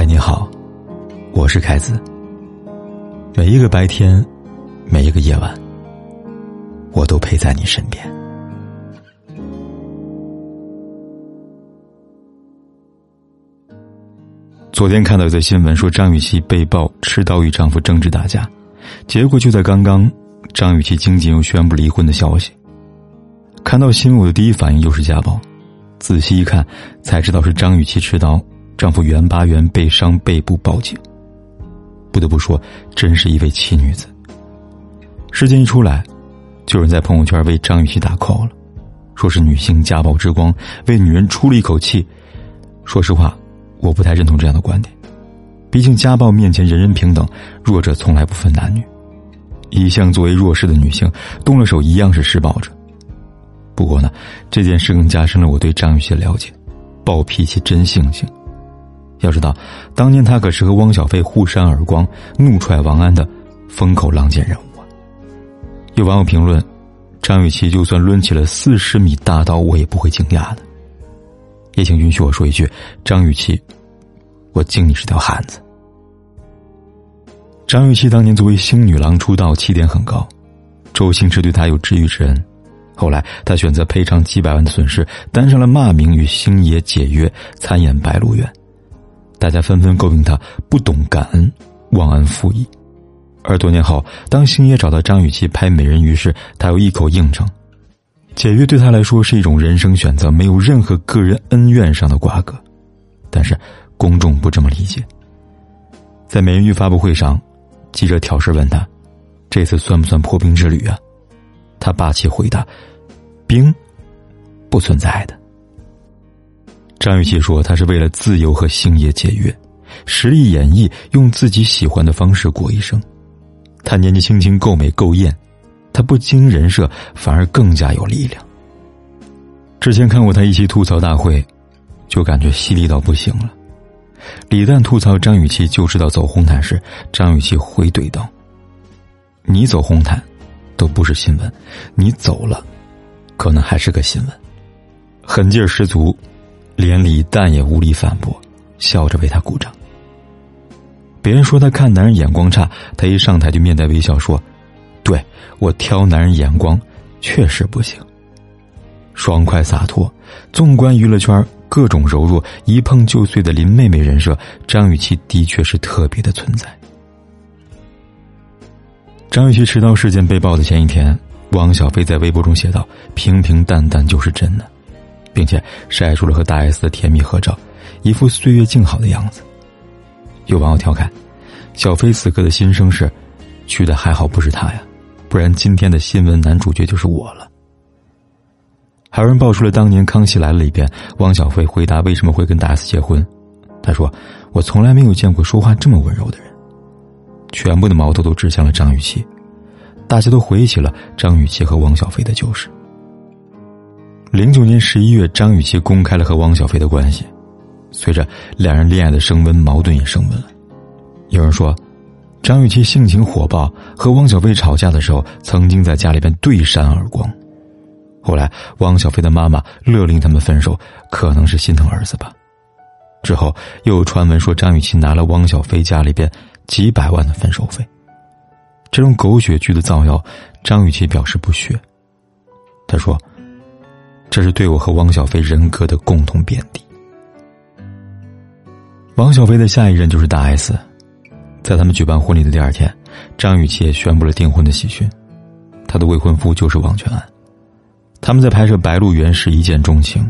嗨，你好，我是凯子。每一个白天，每一个夜晚，我都陪在你身边。昨天看到一则新闻，说张雨绮被曝持刀与丈夫争执打架，结果就在刚刚，张雨绮经纪又宣布离婚的消息。看到新闻，我的第一反应又是家暴，仔细一看，才知道是张雨绮持刀。丈夫袁巴元被伤背部报警，不得不说，真是一位奇女子。事件一出来，就有人在朋友圈为张雨绮打 call 了，说是女性家暴之光，为女人出了一口气。说实话，我不太认同这样的观点，毕竟家暴面前人人平等，弱者从来不分男女。一向作为弱势的女性，动了手一样是施暴者。不过呢，这件事更加深了我对张雨绮的了解，暴脾气真性情。要知道，当年他可是和汪小菲互扇耳光、怒踹王安的风口浪尖人物啊！有网友评论：“张雨绮就算抡起了四十米大刀，我也不会惊讶的。”也请允许我说一句：“张雨绮，我敬你是条汉子。”张雨绮当年作为星女郎出道，起点很高，周星驰对她有知遇之恩。后来，她选择赔偿几百万的损失，担上了骂名，与星爷解约，参演《白鹿原》。大家纷纷诟病他不懂感恩，忘恩负义。而多年后，当星爷找到张雨绮拍《美人鱼》时，他又一口应承，解约对他来说是一种人生选择，没有任何个人恩怨上的瓜葛。但是公众不这么理解。在《美人鱼》发布会上，记者挑事问他：“这次算不算破冰之旅啊？”他霸气回答：“冰，不存在的。”张雨绮说：“她是为了自由和星爷解约，实力演绎，用自己喜欢的方式过一生。她年纪轻轻够美够艳，她不经人设反而更加有力量。之前看过她一期吐槽大会，就感觉犀利到不行了。李诞吐槽张雨绮就知道走红毯时，张雨绮回怼道：‘你走红毯，都不是新闻，你走了，可能还是个新闻。’狠劲儿十足。”连李诞也无力反驳，笑着为他鼓掌。别人说他看男人眼光差，他一上台就面带微笑说：“对我挑男人眼光确实不行。”爽快洒脱。纵观娱乐圈各种柔弱、一碰就碎的林妹妹人设，张雨绮的确是特别的存在。张雨绮持刀事件被曝的前一天，汪小菲在微博中写道：“平平淡淡就是真的。”并且晒出了和大 S 的甜蜜合照，一副岁月静好的样子。有网友调侃：“小飞此刻的心声是，去的还好不是他呀，不然今天的新闻男主角就是我了。”还有人爆出了当年《康熙来了》里边汪小菲回答为什么会跟大 S 结婚，他说：“我从来没有见过说话这么温柔的人。”全部的矛头都指向了张雨绮，大家都回忆起了张雨绮和汪小菲的旧事。零九年十一月，张雨绮公开了和汪小菲的关系。随着两人恋爱的升温，矛盾也升温了。有人说，张雨绮性情火爆，和汪小菲吵架的时候，曾经在家里边对扇耳光。后来，汪小菲的妈妈勒令他们分手，可能是心疼儿子吧。之后又有传闻说，张雨绮拿了汪小菲家里边几百万的分手费。这种狗血剧的造谣，张雨绮表示不屑。他说。这是对我和汪小菲人格的共同贬低。汪小菲的下一任就是大 S，在他们举办婚礼的第二天，张雨绮也宣布了订婚的喜讯，她的未婚夫就是王全安。他们在拍摄《白鹿原》时一见钟情，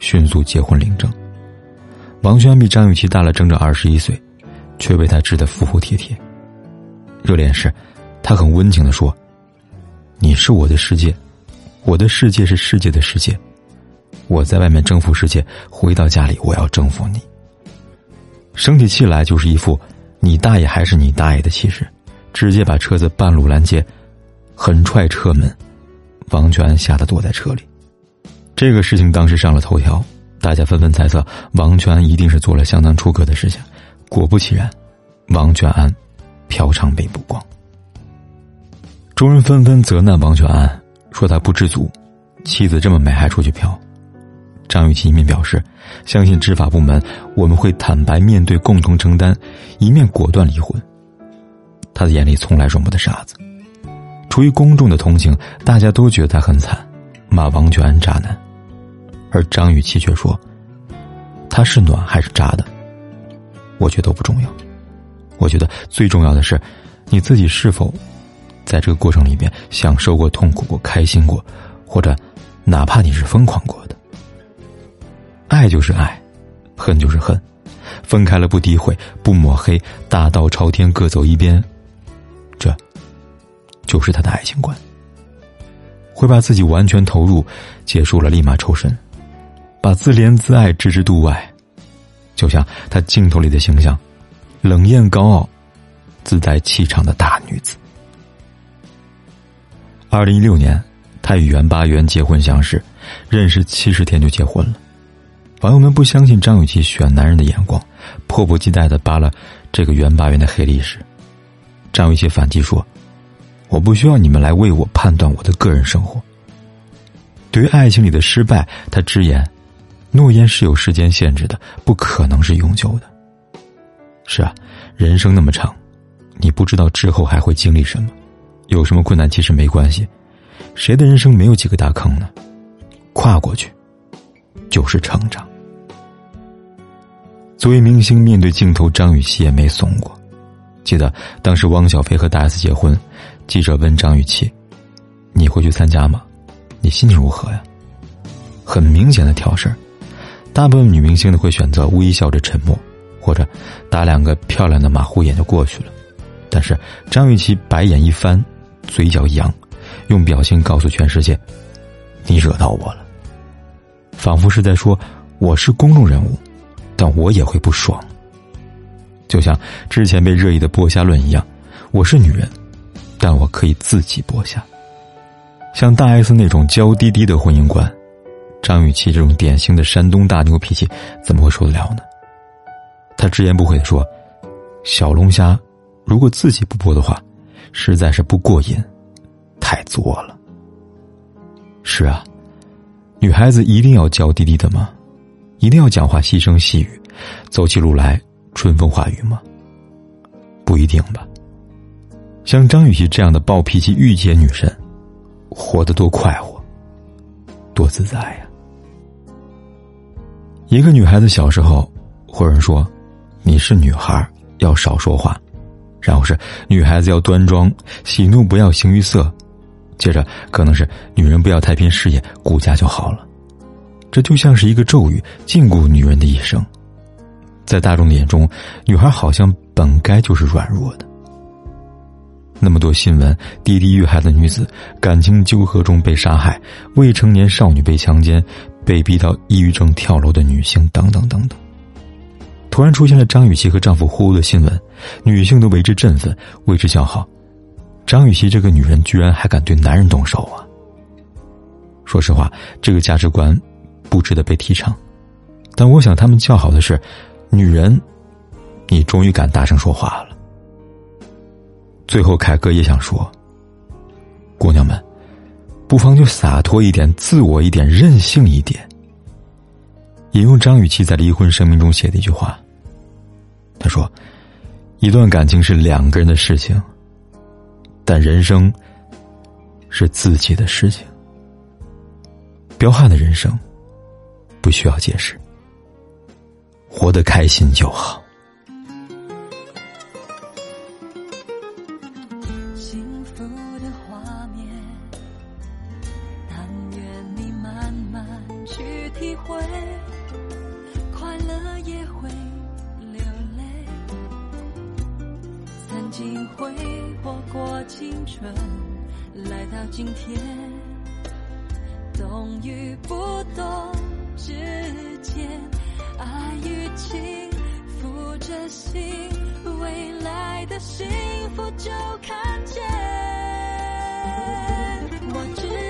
迅速结婚领证。王全安比张雨绮大了整整二十一岁，却被她治得服服帖帖。热恋时，他很温情的说：“你是我的世界。”我的世界是世界的世界，我在外面征服世界，回到家里我要征服你。生起气来就是一副你大爷还是你大爷的气势，直接把车子半路拦截，狠踹车门，王全安吓得躲在车里。这个事情当时上了头条，大家纷纷猜测王全安一定是做了相当出格的事情。果不其然，王全安嫖娼被曝光，众人纷纷责难王全安。说他不知足，妻子这么美还出去嫖。张雨绮一面表示相信执法部门，我们会坦白面对，共同承担，一面果断离婚。他的眼里从来容不得傻子。出于公众的同情，大家都觉得他很惨，骂王全安渣男，而张雨绮却说：“他是暖还是渣的？我觉得不重要。我觉得最重要的是，你自己是否在这个过程里面享受过、痛苦过、开心过，或者哪怕你是疯狂过的。爱就是爱，恨就是恨，分开了不诋毁、不抹黑，大道朝天，各走一边。”这，就是他的爱情观。会把自己完全投入，结束了立马抽身，把自怜自爱置之度外，就像他镜头里的形象，冷艳高傲、自带气场的大女子。二零一六年，他与袁巴元结婚相识，认识七十天就结婚了。网友们不相信张雨绮选男人的眼光，迫不及待的扒了这个袁巴元的黑历史。张雨绮反击说：“我不需要你们来为我判断我的个人生活。对于爱情里的失败，他直言，诺言是有时间限制的，不可能是永久的。是啊，人生那么长，你不知道之后还会经历什么，有什么困难其实没关系。谁的人生没有几个大坑呢？跨过去，就是成长。作为明星，面对镜头，张雨绮也没怂过。”记得当时汪小菲和大 S 结婚，记者问张雨绮：“你会去参加吗？你心情如何呀？”很明显的挑事儿，大部分女明星呢会选择微笑着沉默，或者打两个漂亮的马虎眼就过去了。但是张雨绮白眼一翻，嘴角一扬，用表情告诉全世界：“你惹到我了。”仿佛是在说：“我是公众人物，但我也会不爽。”就像之前被热议的剥虾论一样，我是女人，但我可以自己剥虾。像大 S 那种娇滴滴的婚姻观，张雨绮这种典型的山东大牛脾气，怎么会受得了呢？他直言不讳的说：“小龙虾，如果自己不剥的话，实在是不过瘾，太作了。”是啊，女孩子一定要娇滴滴的吗？一定要讲话细声细语，走起路来？春风化雨吗？不一定吧。像张雨绮这样的暴脾气御姐女神，活得多快活，多自在呀！一个女孩子小时候，或者说：“你是女孩，要少说话。”然后是女孩子要端庄，喜怒不要形于色。接着可能是女人不要太拼事业，顾家就好了。这就像是一个咒语，禁锢女人的一生。在大众的眼中，女孩好像本该就是软弱的。那么多新闻，滴滴遇害的女子，感情纠葛中被杀害，未成年少女被强奸，被逼到抑郁症跳楼的女性，等等等等。突然出现了张雨绮和丈夫互殴的新闻，女性都为之振奋，为之叫好。张雨绮这个女人居然还敢对男人动手啊！说实话，这个价值观不值得被提倡。但我想，他们叫好的是。女人，你终于敢大声说话了。最后，凯哥也想说：姑娘们，不妨就洒脱一点，自我一点，任性一点。引用张雨绮在离婚声明中写的一句话：“他说，一段感情是两个人的事情，但人生是自己的事情。彪悍的人生，不需要解释。”活得开心就好。曾经挥霍过青春，来到今天，懂与不懂之间。爱与情，付着心，未来的幸福就看见。我知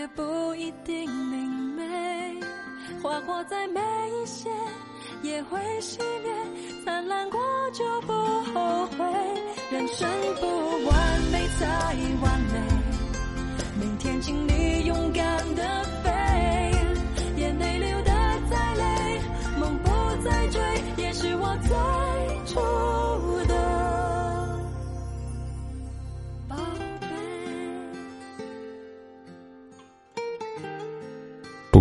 也不一定明媚，花火再美一些也会熄灭，灿烂过就不后悔，人生不完美才完美。每天请你勇敢的。